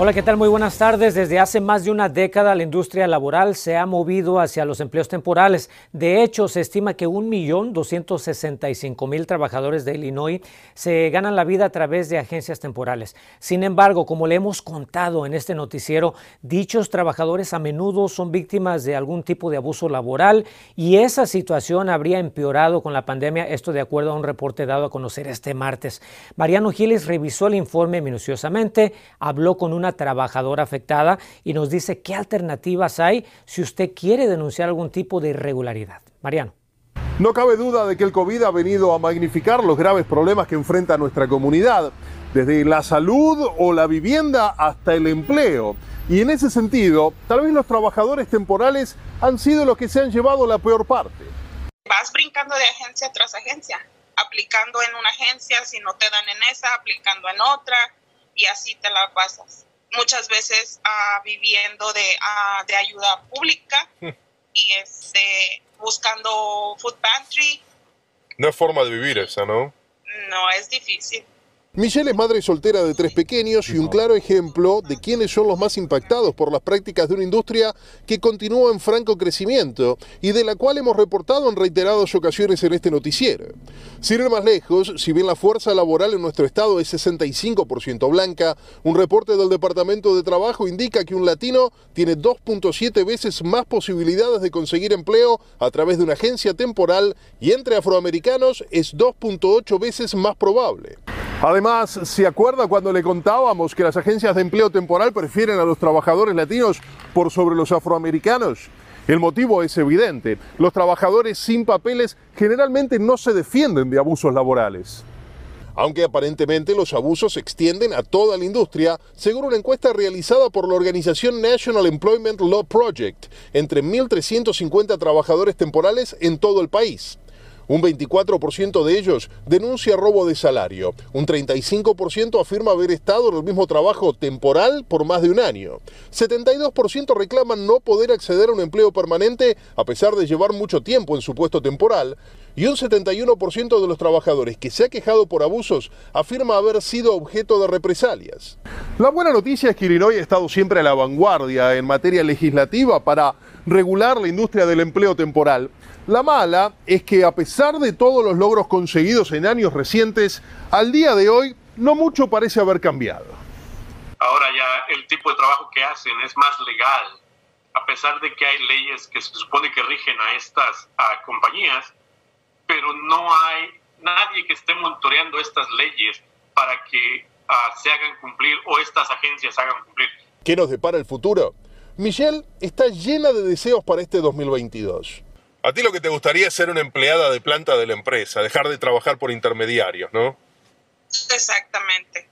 Hola, ¿qué tal? Muy buenas tardes. Desde hace más de una década la industria laboral se ha movido hacia los empleos temporales. De hecho, se estima que 1.265.000 trabajadores de Illinois se ganan la vida a través de agencias temporales. Sin embargo, como le hemos contado en este noticiero, dichos trabajadores a menudo son víctimas de algún tipo de abuso laboral y esa situación habría empeorado con la pandemia, esto de acuerdo a un reporte dado a conocer este martes. Mariano Giles revisó el informe minuciosamente, habló con una trabajadora afectada y nos dice qué alternativas hay si usted quiere denunciar algún tipo de irregularidad. Mariano. No cabe duda de que el COVID ha venido a magnificar los graves problemas que enfrenta nuestra comunidad, desde la salud o la vivienda hasta el empleo. Y en ese sentido, tal vez los trabajadores temporales han sido los que se han llevado la peor parte. Vas brincando de agencia tras agencia, aplicando en una agencia, si no te dan en esa, aplicando en otra, y así te la pasas muchas veces uh, viviendo de, uh, de, ayuda pública y este, buscando food pantry. No es forma de vivir esa, ¿no? No, es difícil. Michelle es madre soltera de tres pequeños y un claro ejemplo de quiénes son los más impactados por las prácticas de una industria que continúa en franco crecimiento y de la cual hemos reportado en reiteradas ocasiones en este noticiero. Sin ir más lejos, si bien la fuerza laboral en nuestro estado es 65% blanca, un reporte del Departamento de Trabajo indica que un latino tiene 2.7 veces más posibilidades de conseguir empleo a través de una agencia temporal y entre afroamericanos es 2.8 veces más probable. Además, ¿se acuerda cuando le contábamos que las agencias de empleo temporal prefieren a los trabajadores latinos por sobre los afroamericanos? El motivo es evidente. Los trabajadores sin papeles generalmente no se defienden de abusos laborales. Aunque aparentemente los abusos se extienden a toda la industria, según una encuesta realizada por la organización National Employment Law Project, entre 1.350 trabajadores temporales en todo el país. Un 24% de ellos denuncia robo de salario. Un 35% afirma haber estado en el mismo trabajo temporal por más de un año. 72% reclaman no poder acceder a un empleo permanente a pesar de llevar mucho tiempo en su puesto temporal. Y un 71% de los trabajadores que se ha quejado por abusos afirma haber sido objeto de represalias. La buena noticia es que Illinois ha estado siempre a la vanguardia en materia legislativa para regular la industria del empleo temporal. La mala es que a pesar de todos los logros conseguidos en años recientes, al día de hoy no mucho parece haber cambiado. Ahora ya el tipo de trabajo que hacen es más legal, a pesar de que hay leyes que se supone que rigen a estas compañías, pero no hay nadie que esté monitoreando estas leyes para que ah, se hagan cumplir o estas agencias hagan cumplir. ¿Qué nos depara el futuro? Michelle está llena de deseos para este 2022. A ti lo que te gustaría es ser una empleada de planta de la empresa, dejar de trabajar por intermediarios, ¿no? Exactamente.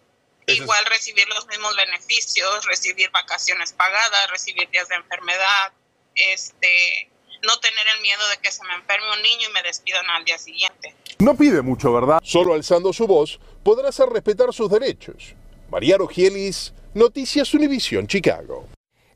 Igual recibir los mismos beneficios, recibir vacaciones pagadas, recibir días de enfermedad, este, no tener el miedo de que se me enferme un niño y me despidan al día siguiente. No pide mucho, ¿verdad? Solo alzando su voz podrá hacer respetar sus derechos. María Rogielis, Noticias Univisión, Chicago.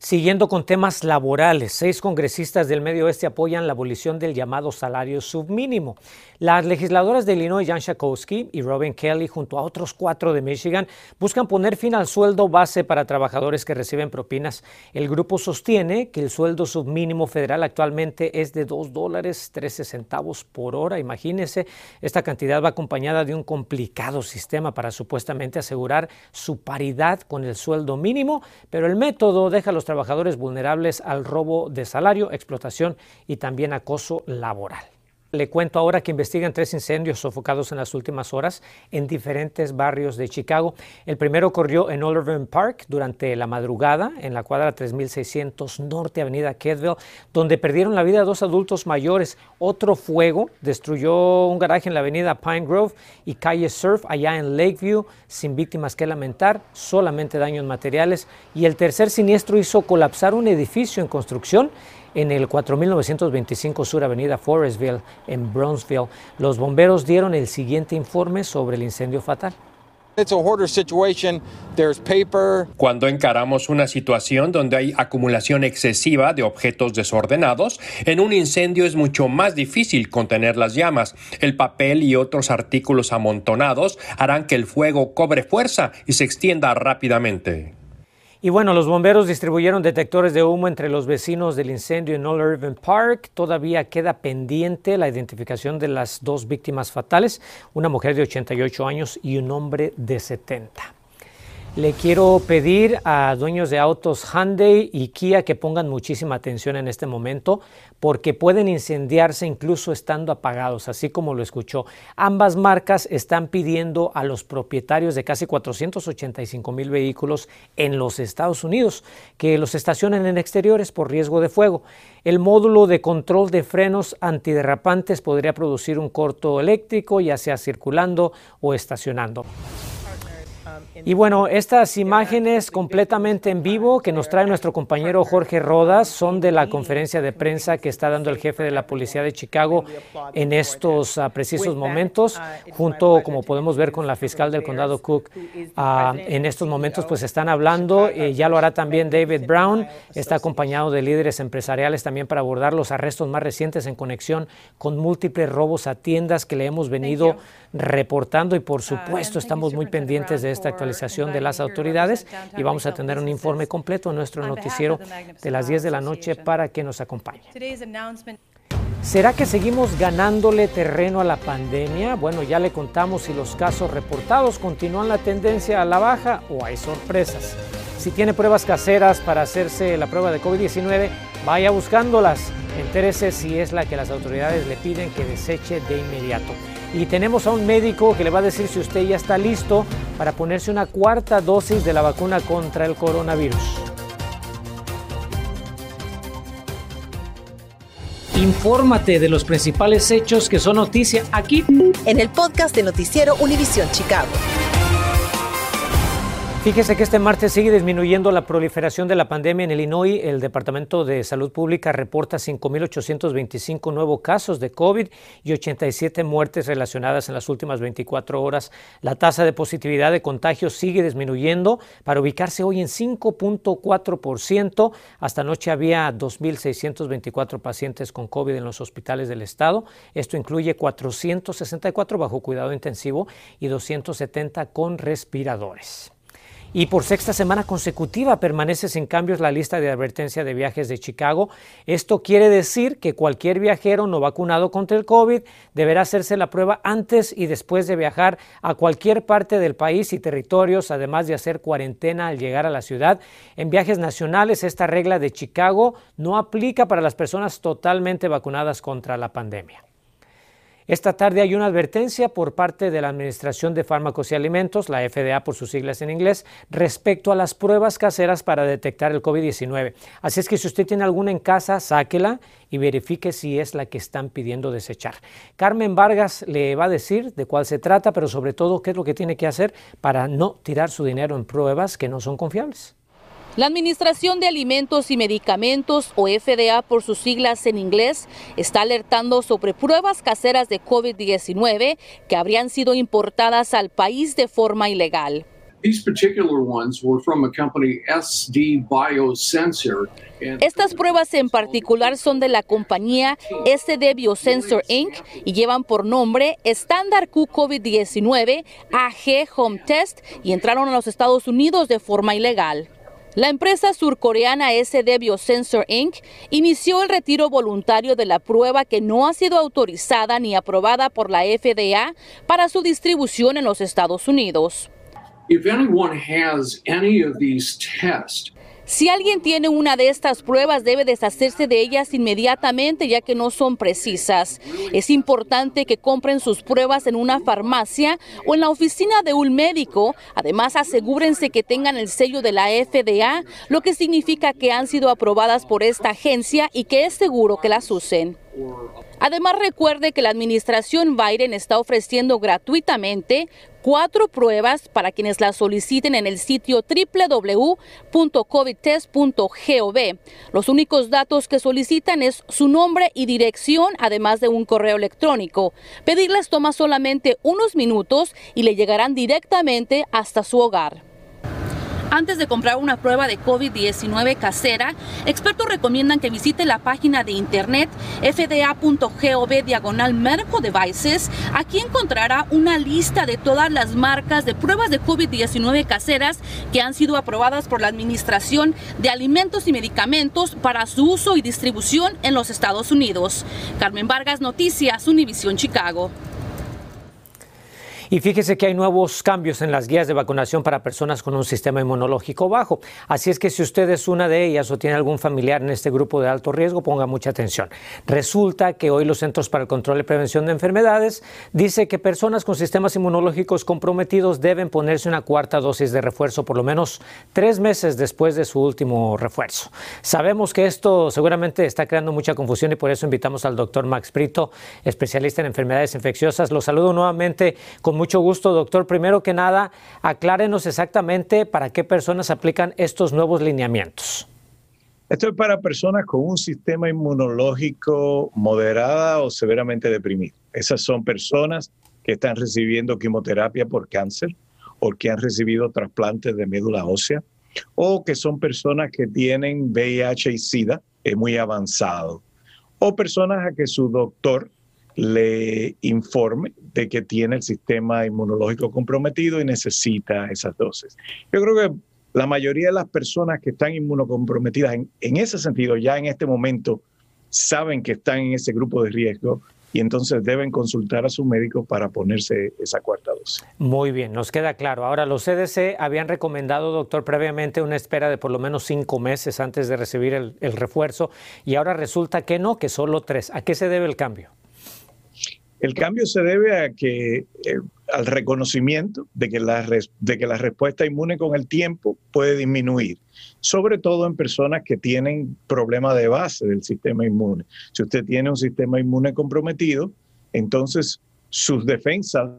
Siguiendo con temas laborales, seis congresistas del Medio Oeste apoyan la abolición del llamado salario submínimo. Las legisladoras de Illinois, Jan Schakowsky y Robin Kelly, junto a otros cuatro de Michigan, buscan poner fin al sueldo base para trabajadores que reciben propinas. El grupo sostiene que el sueldo submínimo federal actualmente es de 2 dólares 13 centavos por hora. Imagínense, esta cantidad va acompañada de un complicado sistema para supuestamente asegurar su paridad con el sueldo mínimo, pero el método deja a los trabajadores vulnerables al robo de salario, explotación y también acoso laboral. Le cuento ahora que investigan tres incendios sofocados en las últimas horas en diferentes barrios de Chicago. El primero ocurrió en Oliver Park durante la madrugada, en la cuadra 3600 Norte Avenida Kedville, donde perdieron la vida dos adultos mayores. Otro fuego destruyó un garaje en la avenida Pine Grove y calle Surf allá en Lakeview, sin víctimas que lamentar, solamente daños materiales. Y el tercer siniestro hizo colapsar un edificio en construcción en el 4925 Sur Avenida Forestville, en Brownsville. Los bomberos dieron el siguiente informe sobre el incendio fatal. Cuando encaramos una situación donde hay acumulación excesiva de objetos desordenados, en un incendio es mucho más difícil contener las llamas. El papel y otros artículos amontonados harán que el fuego cobre fuerza y se extienda rápidamente. Y bueno, los bomberos distribuyeron detectores de humo entre los vecinos del incendio en Old Irving Park. Todavía queda pendiente la identificación de las dos víctimas fatales, una mujer de 88 años y un hombre de 70. Le quiero pedir a dueños de autos Hyundai y Kia que pongan muchísima atención en este momento porque pueden incendiarse incluso estando apagados, así como lo escuchó. Ambas marcas están pidiendo a los propietarios de casi 485 mil vehículos en los Estados Unidos que los estacionen en exteriores por riesgo de fuego. El módulo de control de frenos antiderrapantes podría producir un corto eléctrico, ya sea circulando o estacionando. Y bueno, estas imágenes completamente en vivo que nos trae nuestro compañero Jorge Rodas son de la conferencia de prensa que está dando el jefe de la policía de Chicago en estos uh, precisos momentos, junto, como podemos ver, con la fiscal del condado Cook. Uh, en estos momentos, pues están hablando, eh, ya lo hará también David Brown, está acompañado de líderes empresariales también para abordar los arrestos más recientes en conexión con múltiples robos a tiendas que le hemos venido reportando y por supuesto estamos muy pendientes de esta de las autoridades y vamos a tener un informe completo en nuestro noticiero de las 10 de la noche para que nos acompañe. ¿Será que seguimos ganándole terreno a la pandemia? Bueno, ya le contamos si los casos reportados continúan la tendencia a la baja o hay sorpresas. Si tiene pruebas caseras para hacerse la prueba de COVID-19, vaya buscándolas. Entérese si es la que las autoridades le piden que deseche de inmediato. Y tenemos a un médico que le va a decir si usted ya está listo para ponerse una cuarta dosis de la vacuna contra el coronavirus. Infórmate de los principales hechos que son noticia aquí en el podcast de Noticiero Univisión Chicago. Fíjese que este martes sigue disminuyendo la proliferación de la pandemia en Illinois. El Departamento de Salud Pública reporta 5.825 nuevos casos de COVID y 87 muertes relacionadas en las últimas 24 horas. La tasa de positividad de contagios sigue disminuyendo para ubicarse hoy en 5.4%. Hasta anoche había 2.624 pacientes con COVID en los hospitales del estado. Esto incluye 464 bajo cuidado intensivo y 270 con respiradores. Y por sexta semana consecutiva permanece sin cambios la lista de advertencia de viajes de Chicago. Esto quiere decir que cualquier viajero no vacunado contra el COVID deberá hacerse la prueba antes y después de viajar a cualquier parte del país y territorios, además de hacer cuarentena al llegar a la ciudad. En viajes nacionales, esta regla de Chicago no aplica para las personas totalmente vacunadas contra la pandemia. Esta tarde hay una advertencia por parte de la Administración de Fármacos y Alimentos, la FDA por sus siglas en inglés, respecto a las pruebas caseras para detectar el COVID-19. Así es que si usted tiene alguna en casa, sáquela y verifique si es la que están pidiendo desechar. Carmen Vargas le va a decir de cuál se trata, pero sobre todo qué es lo que tiene que hacer para no tirar su dinero en pruebas que no son confiables. La Administración de Alimentos y Medicamentos, o FDA por sus siglas en inglés, está alertando sobre pruebas caseras de COVID-19 que habrían sido importadas al país de forma ilegal. Estas pruebas en particular son de la compañía SD Biosensor Inc. y llevan por nombre Standard Q COVID-19 AG Home Test y entraron a los Estados Unidos de forma ilegal. La empresa surcoreana SD Biosensor Inc. inició el retiro voluntario de la prueba que no ha sido autorizada ni aprobada por la FDA para su distribución en los Estados Unidos. Si alguien tiene una de estas pruebas, debe deshacerse de ellas inmediatamente ya que no son precisas. Es importante que compren sus pruebas en una farmacia o en la oficina de un médico. Además, asegúrense que tengan el sello de la FDA, lo que significa que han sido aprobadas por esta agencia y que es seguro que las usen. Además, recuerde que la administración Biden está ofreciendo gratuitamente cuatro pruebas para quienes las soliciten en el sitio www.covidtest.gov. Los únicos datos que solicitan es su nombre y dirección, además de un correo electrónico. Pedirles toma solamente unos minutos y le llegarán directamente hasta su hogar. Antes de comprar una prueba de COVID-19 casera, expertos recomiendan que visite la página de internet fda.gov diagonal medical devices. Aquí encontrará una lista de todas las marcas de pruebas de COVID-19 caseras que han sido aprobadas por la Administración de Alimentos y Medicamentos para su uso y distribución en los Estados Unidos. Carmen Vargas, Noticias, Univisión Chicago. Y fíjese que hay nuevos cambios en las guías de vacunación para personas con un sistema inmunológico bajo. Así es que si usted es una de ellas o tiene algún familiar en este grupo de alto riesgo, ponga mucha atención. Resulta que hoy los Centros para el Control y Prevención de Enfermedades dice que personas con sistemas inmunológicos comprometidos deben ponerse una cuarta dosis de refuerzo por lo menos tres meses después de su último refuerzo. Sabemos que esto seguramente está creando mucha confusión y por eso invitamos al doctor Max Brito, especialista en enfermedades infecciosas. Lo saludo nuevamente con mucho gusto, doctor. Primero que nada, aclárenos exactamente para qué personas aplican estos nuevos lineamientos. Esto es para personas con un sistema inmunológico moderada o severamente deprimido. Esas son personas que están recibiendo quimioterapia por cáncer o que han recibido trasplantes de médula ósea o que son personas que tienen VIH y SIDA es muy avanzado o personas a que su doctor le informe de que tiene el sistema inmunológico comprometido y necesita esas dosis. Yo creo que la mayoría de las personas que están inmunocomprometidas en, ese sentido ya en este momento saben que están en ese grupo de riesgo y entonces deben consultar a su médico para ponerse esa cuarta dosis. Muy bien, nos queda claro. Ahora, los CDC habían recomendado, doctor, previamente una espera de por lo menos cinco meses antes de recibir el refuerzo y ahora resulta que no, que solo tres. ¿A qué se debe el cambio? El cambio se debe a que, eh, al reconocimiento de que, la de que la respuesta inmune con el tiempo puede disminuir, sobre todo en personas que tienen problemas de base del sistema inmune. Si usted tiene un sistema inmune comprometido, entonces sus defensas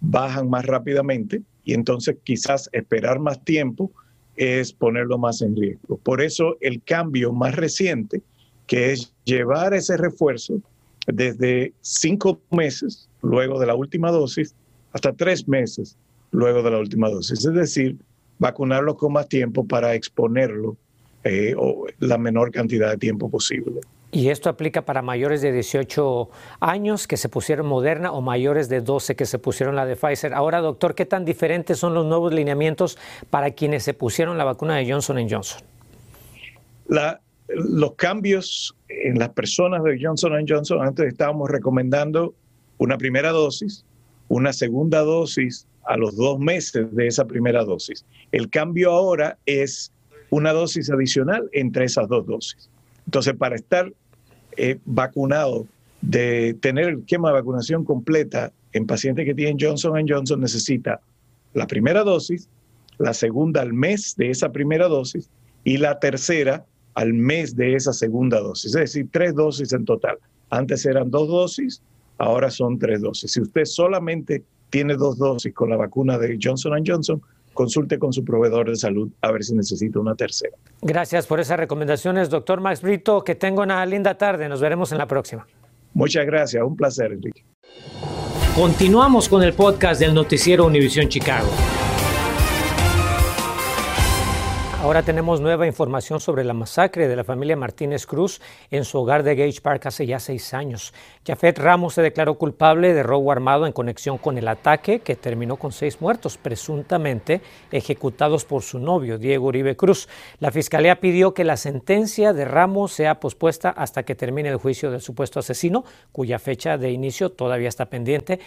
bajan más rápidamente y entonces quizás esperar más tiempo es ponerlo más en riesgo. Por eso el cambio más reciente, que es llevar ese refuerzo desde cinco meses luego de la última dosis hasta tres meses luego de la última dosis. Es decir, vacunarlo con más tiempo para exponerlo eh, o la menor cantidad de tiempo posible. ¿Y esto aplica para mayores de 18 años que se pusieron Moderna o mayores de 12 que se pusieron la de Pfizer? Ahora, doctor, ¿qué tan diferentes son los nuevos lineamientos para quienes se pusieron la vacuna de Johnson Johnson? La, los cambios en las personas de Johnson Johnson, antes estábamos recomendando una primera dosis, una segunda dosis a los dos meses de esa primera dosis. El cambio ahora es una dosis adicional entre esas dos dosis. Entonces, para estar eh, vacunado, de tener el esquema de vacunación completa en pacientes que tienen Johnson Johnson, necesita la primera dosis, la segunda al mes de esa primera dosis y la tercera al mes de esa segunda dosis, es decir, tres dosis en total. Antes eran dos dosis, ahora son tres dosis. Si usted solamente tiene dos dosis con la vacuna de Johnson Johnson, consulte con su proveedor de salud a ver si necesita una tercera. Gracias por esas recomendaciones, doctor Max Brito. Que tenga una linda tarde. Nos veremos en la próxima. Muchas gracias. Un placer, Enrique. Continuamos con el podcast del noticiero Univisión Chicago. Ahora tenemos nueva información sobre la masacre de la familia Martínez Cruz en su hogar de Gage Park hace ya seis años. Jafet Ramos se declaró culpable de robo armado en conexión con el ataque que terminó con seis muertos, presuntamente ejecutados por su novio, Diego Uribe Cruz. La fiscalía pidió que la sentencia de Ramos sea pospuesta hasta que termine el juicio del supuesto asesino, cuya fecha de inicio todavía está pendiente.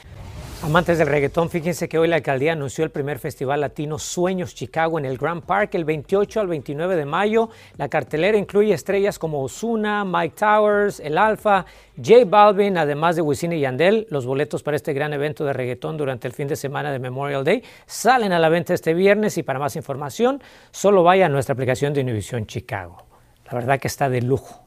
Amantes del reggaetón, fíjense que hoy la alcaldía anunció el primer festival latino Sueños Chicago en el Grand Park el 28 al 29 de mayo. La cartelera incluye estrellas como Osuna, Mike Towers, El Alfa, J Balvin, además de Wisin y Yandel. Los boletos para este gran evento de reggaetón durante el fin de semana de Memorial Day salen a la venta este viernes y para más información solo vaya a nuestra aplicación de Univision Chicago. La verdad que está de lujo.